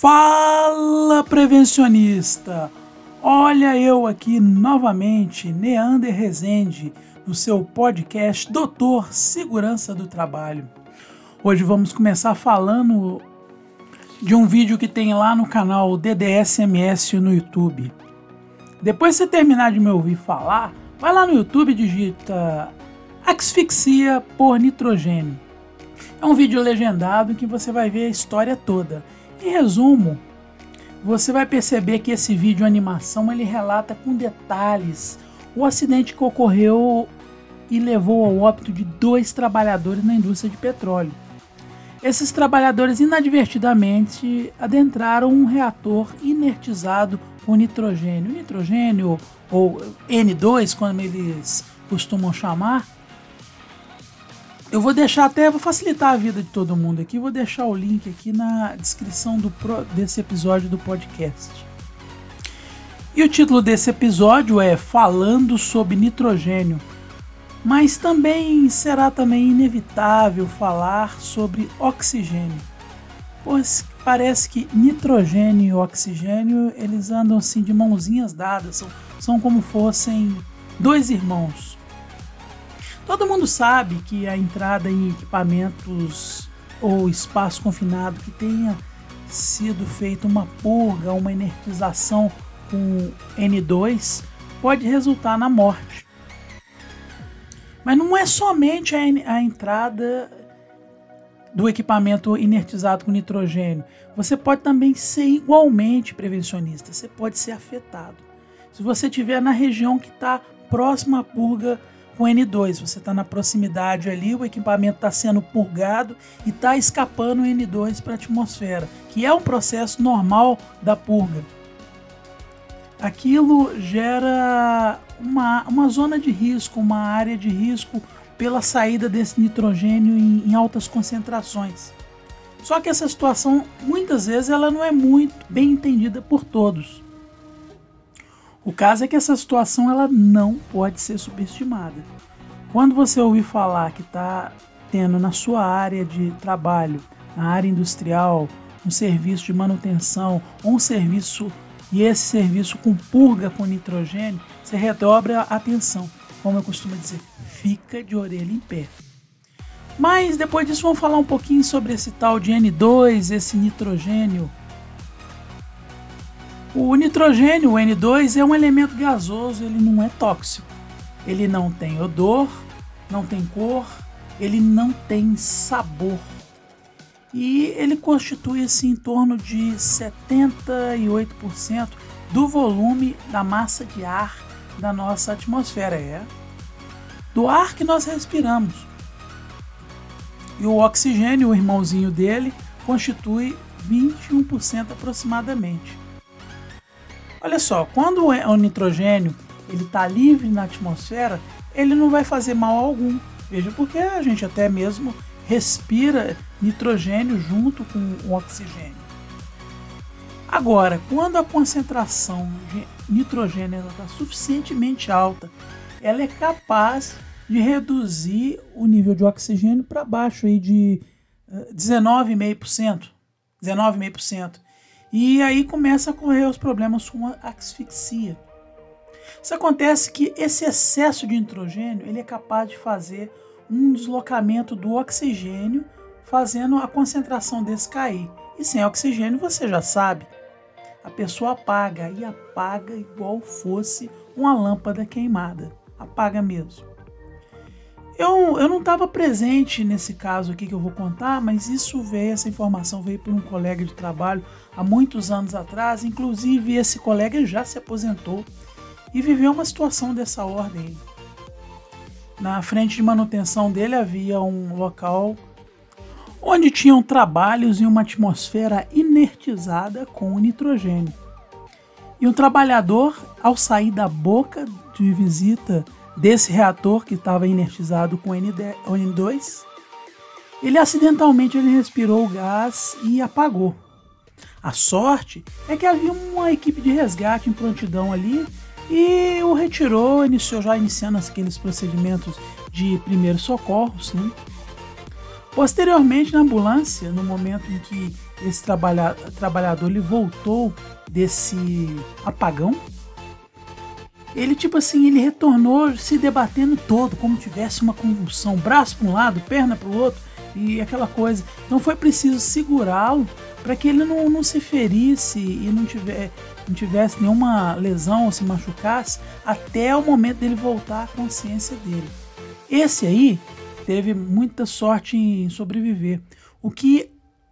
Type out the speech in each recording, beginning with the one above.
Fala prevencionista! Olha eu aqui novamente, Neander Rezende, no seu podcast Doutor Segurança do Trabalho. Hoje vamos começar falando de um vídeo que tem lá no canal DDSMS no YouTube. Depois que você terminar de me ouvir falar, vai lá no YouTube e digita Asfixia por nitrogênio. É um vídeo legendado em que você vai ver a história toda em resumo, você vai perceber que esse vídeo animação ele relata com detalhes o acidente que ocorreu e levou ao óbito de dois trabalhadores na indústria de petróleo. Esses trabalhadores inadvertidamente adentraram um reator inertizado com nitrogênio. Nitrogênio, ou N2, como eles costumam chamar, eu vou deixar até, vou facilitar a vida de todo mundo aqui, vou deixar o link aqui na descrição do, desse episódio do podcast. E o título desse episódio é Falando sobre nitrogênio, mas também será também inevitável falar sobre oxigênio, pois parece que nitrogênio e oxigênio eles andam assim de mãozinhas dadas, são, são como fossem dois irmãos. Todo mundo sabe que a entrada em equipamentos ou espaço confinado que tenha sido feita uma purga, uma energização com N2 pode resultar na morte. Mas não é somente a, a entrada do equipamento inertizado com nitrogênio. Você pode também ser igualmente prevencionista. Você pode ser afetado. Se você estiver na região que está próxima à purga com N2. Você está na proximidade ali, o equipamento está sendo purgado e está escapando o N2 para a atmosfera, que é um processo normal da purga. Aquilo gera uma, uma zona de risco, uma área de risco pela saída desse nitrogênio em, em altas concentrações. Só que essa situação, muitas vezes, ela não é muito bem entendida por todos. O caso é que essa situação ela não pode ser subestimada. Quando você ouvir falar que está tendo na sua área de trabalho, na área industrial, um serviço de manutenção ou um serviço e esse serviço com purga com nitrogênio, você redobra a atenção. Como eu costumo dizer, fica de orelha em pé. Mas depois disso vamos falar um pouquinho sobre esse tal de N2, esse nitrogênio o nitrogênio, o N2, é um elemento gasoso, ele não é tóxico. Ele não tem odor, não tem cor, ele não tem sabor. E ele constitui assim, em torno de 78% do volume da massa de ar da nossa atmosfera, é do ar que nós respiramos. E o oxigênio, o irmãozinho dele, constitui 21% aproximadamente. Olha só, quando o nitrogênio ele está livre na atmosfera, ele não vai fazer mal algum. Veja, porque a gente até mesmo respira nitrogênio junto com o oxigênio. Agora, quando a concentração de nitrogênio está suficientemente alta, ela é capaz de reduzir o nível de oxigênio para baixo aí de 19,5%. Eh, 19,5%. E aí começa a ocorrer os problemas com a asfixia. Isso acontece que esse excesso de nitrogênio ele é capaz de fazer um deslocamento do oxigênio, fazendo a concentração desse cair. E sem oxigênio, você já sabe, a pessoa apaga e apaga igual fosse uma lâmpada queimada. Apaga mesmo. Eu, eu não estava presente nesse caso aqui que eu vou contar, mas isso veio, essa informação veio por um colega de trabalho há muitos anos atrás. Inclusive, esse colega já se aposentou e viveu uma situação dessa ordem. Na frente de manutenção dele havia um local onde tinham trabalhos em uma atmosfera inertizada com nitrogênio. E um trabalhador, ao sair da boca de visita desse reator que estava inertizado com N2, ele acidentalmente ele respirou o gás e apagou. A sorte é que havia uma equipe de resgate em prontidão ali e o retirou, iniciou já iniciando aqueles procedimentos de primeiros socorros. Né? Posteriormente, na ambulância, no momento em que esse trabalha, trabalhador ele voltou desse apagão, ele tipo assim, ele retornou se debatendo todo, como tivesse uma convulsão, braço para um lado, perna para o outro e aquela coisa. Então foi preciso segurá-lo para que ele não, não se ferisse e não, tiver, não tivesse nenhuma lesão ou se machucasse até o momento dele voltar à consciência dele. Esse aí teve muita sorte em sobreviver, o que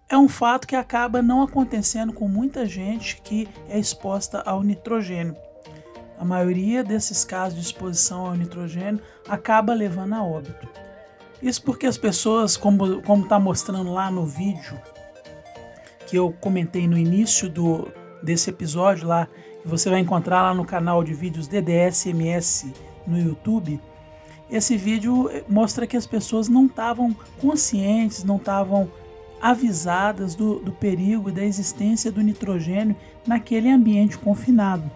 é um fato que acaba não acontecendo com muita gente que é exposta ao nitrogênio. A maioria desses casos de exposição ao nitrogênio acaba levando a óbito. Isso porque as pessoas, como está mostrando lá no vídeo que eu comentei no início do, desse episódio lá, que você vai encontrar lá no canal de vídeos DDSMS no YouTube, esse vídeo mostra que as pessoas não estavam conscientes, não estavam avisadas do, do perigo e da existência do nitrogênio naquele ambiente confinado.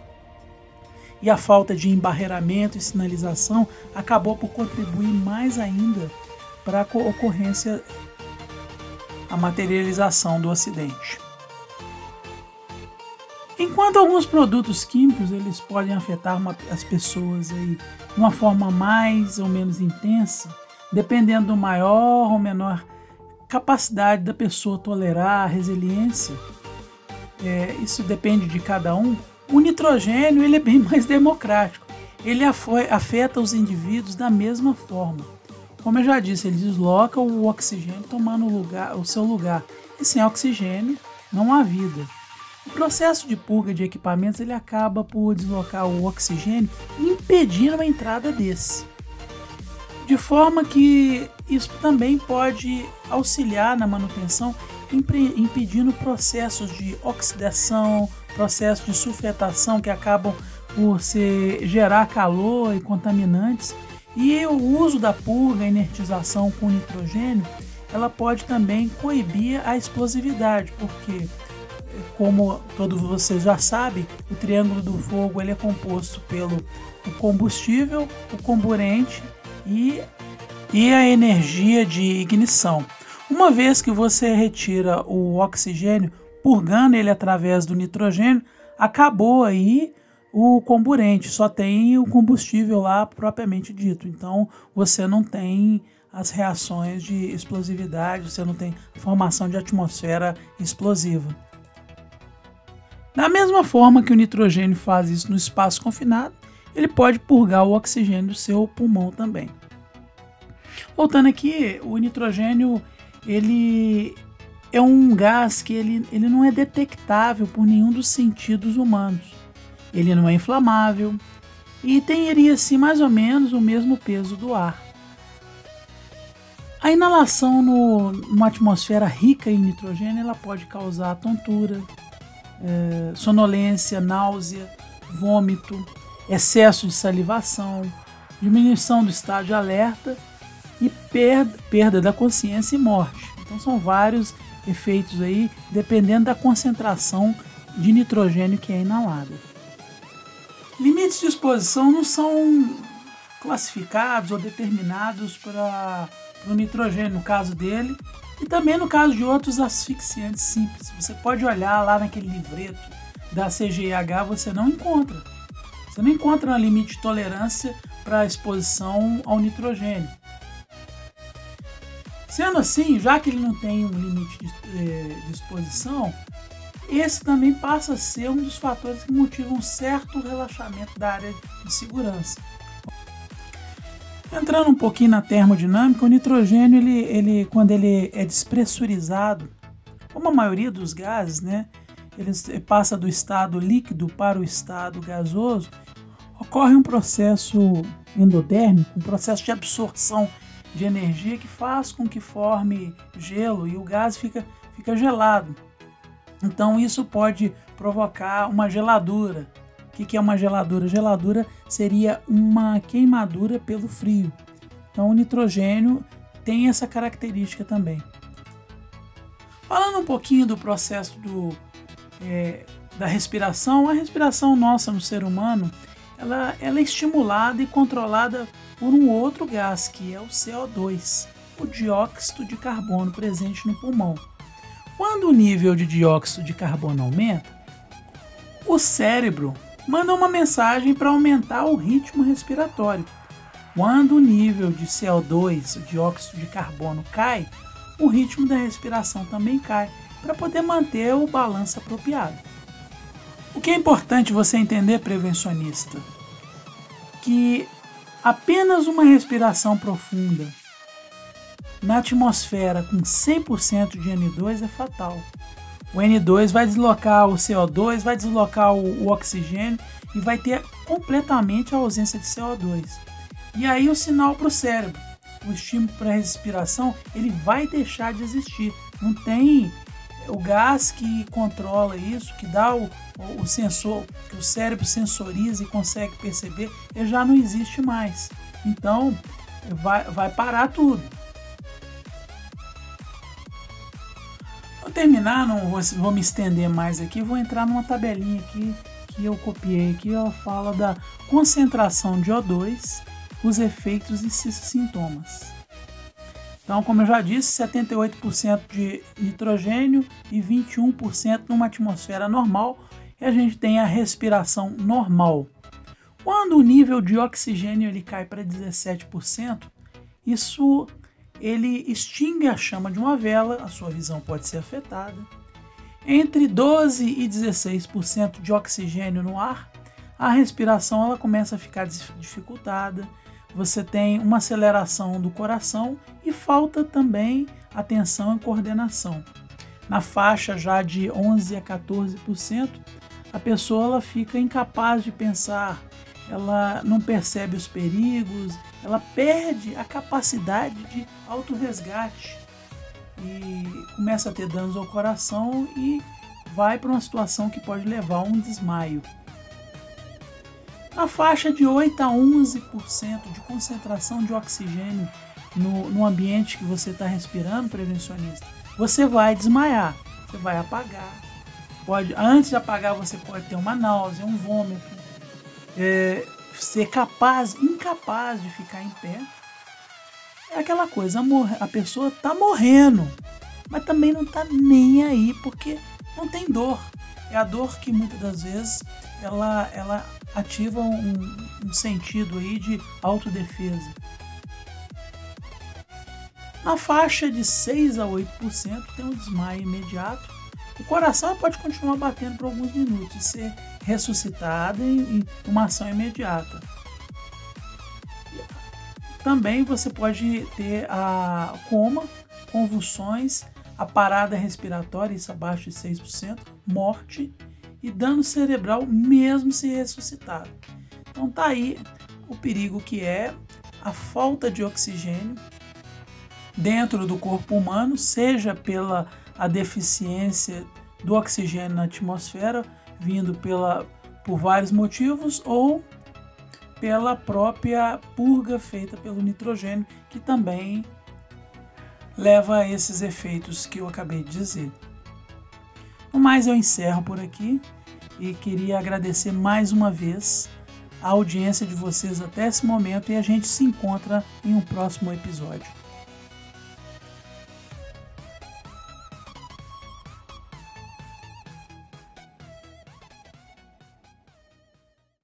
E a falta de embarreiramento e sinalização acabou por contribuir mais ainda para a ocorrência, a materialização do acidente. Enquanto alguns produtos químicos eles podem afetar uma, as pessoas aí de uma forma mais ou menos intensa, dependendo do maior ou menor capacidade da pessoa tolerar, a resiliência, é, isso depende de cada um. O nitrogênio ele é bem mais democrático. Ele afeta os indivíduos da mesma forma. Como eu já disse, ele desloca o oxigênio tomando o, lugar, o seu lugar. E sem oxigênio não há vida. O processo de purga de equipamentos ele acaba por deslocar o oxigênio, impedindo a entrada desse. De forma que isso também pode auxiliar na manutenção, impedindo processos de oxidação, processos de sulfetação que acabam por se gerar calor e contaminantes e o uso da purga, a inertização com nitrogênio, ela pode também coibir a explosividade, porque como todos vocês já sabem, o triângulo do fogo ele é composto pelo combustível, o comburente e, e a energia de ignição. Uma vez que você retira o oxigênio, purgando ele através do nitrogênio, acabou aí o comburente, só tem o combustível lá propriamente dito. Então você não tem as reações de explosividade, você não tem formação de atmosfera explosiva. Da mesma forma que o nitrogênio faz isso no espaço confinado, ele pode purgar o oxigênio do seu pulmão também. Voltando aqui, o nitrogênio ele é um gás que ele, ele não é detectável por nenhum dos sentidos humanos ele não é inflamável e teria assim mais ou menos o mesmo peso do ar. A inalação no, numa atmosfera rica em nitrogênio ela pode causar tontura, é, sonolência, náusea, vômito, excesso de salivação, diminuição do estado de alerta e perda, perda da consciência e morte. Então são vários efeitos aí, dependendo da concentração de nitrogênio que é inalada. Limites de exposição não são classificados ou determinados para o nitrogênio, no caso dele, e também no caso de outros asfixiantes simples. Você pode olhar lá naquele livreto da CGIH, você não encontra. Você não encontra um limite de tolerância para exposição ao nitrogênio. Sendo assim, já que ele não tem um limite de, eh, de exposição, esse também passa a ser um dos fatores que motivam um certo relaxamento da área de segurança. Entrando um pouquinho na termodinâmica, o nitrogênio, ele, ele, quando ele é despressurizado, como a maioria dos gases, né, ele passa do estado líquido para o estado gasoso, ocorre um processo endodérmico, um processo de absorção de energia que faz com que forme gelo e o gás fica, fica gelado. Então isso pode provocar uma geladura. O que é uma geladura? Geladura seria uma queimadura pelo frio. Então o nitrogênio tem essa característica também. Falando um pouquinho do processo do, é, da respiração, a respiração nossa no ser humano ela, ela é estimulada e controlada por um outro gás, que é o CO2, o dióxido de carbono presente no pulmão. Quando o nível de dióxido de carbono aumenta, o cérebro manda uma mensagem para aumentar o ritmo respiratório. Quando o nível de CO2, o dióxido de carbono, cai, o ritmo da respiração também cai, para poder manter o balanço apropriado. O que é importante você entender, prevencionista, que apenas uma respiração profunda na atmosfera com 100% de N2 é fatal. O N2 vai deslocar o CO2, vai deslocar o, o oxigênio e vai ter completamente a ausência de CO2. E aí o sinal para o cérebro, o estímulo para a respiração, ele vai deixar de existir. Não tem o gás que controla isso, que dá o, o sensor, que o cérebro sensoriza e consegue perceber, ele já não existe mais. Então vai, vai parar tudo. Vou terminar, não vou, vou me estender mais aqui, vou entrar numa tabelinha aqui que eu copiei aqui, ela fala da concentração de O2, os efeitos e sintomas. Então, como eu já disse, 78% de nitrogênio e 21% numa atmosfera normal, e a gente tem a respiração normal. Quando o nível de oxigênio ele cai para 17%, isso ele extingue a chama de uma vela, a sua visão pode ser afetada. Entre 12 e 16% de oxigênio no ar, a respiração ela começa a ficar dificultada, você tem uma aceleração do coração e falta também atenção e coordenação. Na faixa já de 11 a 14%, a pessoa ela fica incapaz de pensar, ela não percebe os perigos, ela perde a capacidade de autorresgate e começa a ter danos ao coração e vai para uma situação que pode levar a um desmaio. Na faixa de 8 a 11% de concentração de oxigênio no, no ambiente que você está respirando, prevencionista, você vai desmaiar, você vai apagar. Pode, antes de apagar, você pode ter uma náusea, um vômito, é, ser capaz, incapaz de ficar em pé. É aquela coisa, a, a pessoa está morrendo, mas também não está nem aí porque não tem dor. É a dor que muitas das vezes ela, ela ativa um, um sentido aí de autodefesa. Na faixa de 6 a 8% tem um desmaio imediato. O coração pode continuar batendo por alguns minutos e ser ressuscitado em, em uma ação imediata. Também você pode ter a coma, convulsões, a parada respiratória, isso abaixo de 6%, morte e dano cerebral mesmo se ressuscitado. Então tá aí o perigo que é a falta de oxigênio dentro do corpo humano, seja pela a deficiência do oxigênio na atmosfera, vindo pela, por vários motivos, ou pela própria purga feita pelo nitrogênio, que também leva a esses efeitos que eu acabei de dizer. No mais, eu encerro por aqui e queria agradecer mais uma vez a audiência de vocês até esse momento e a gente se encontra em um próximo episódio.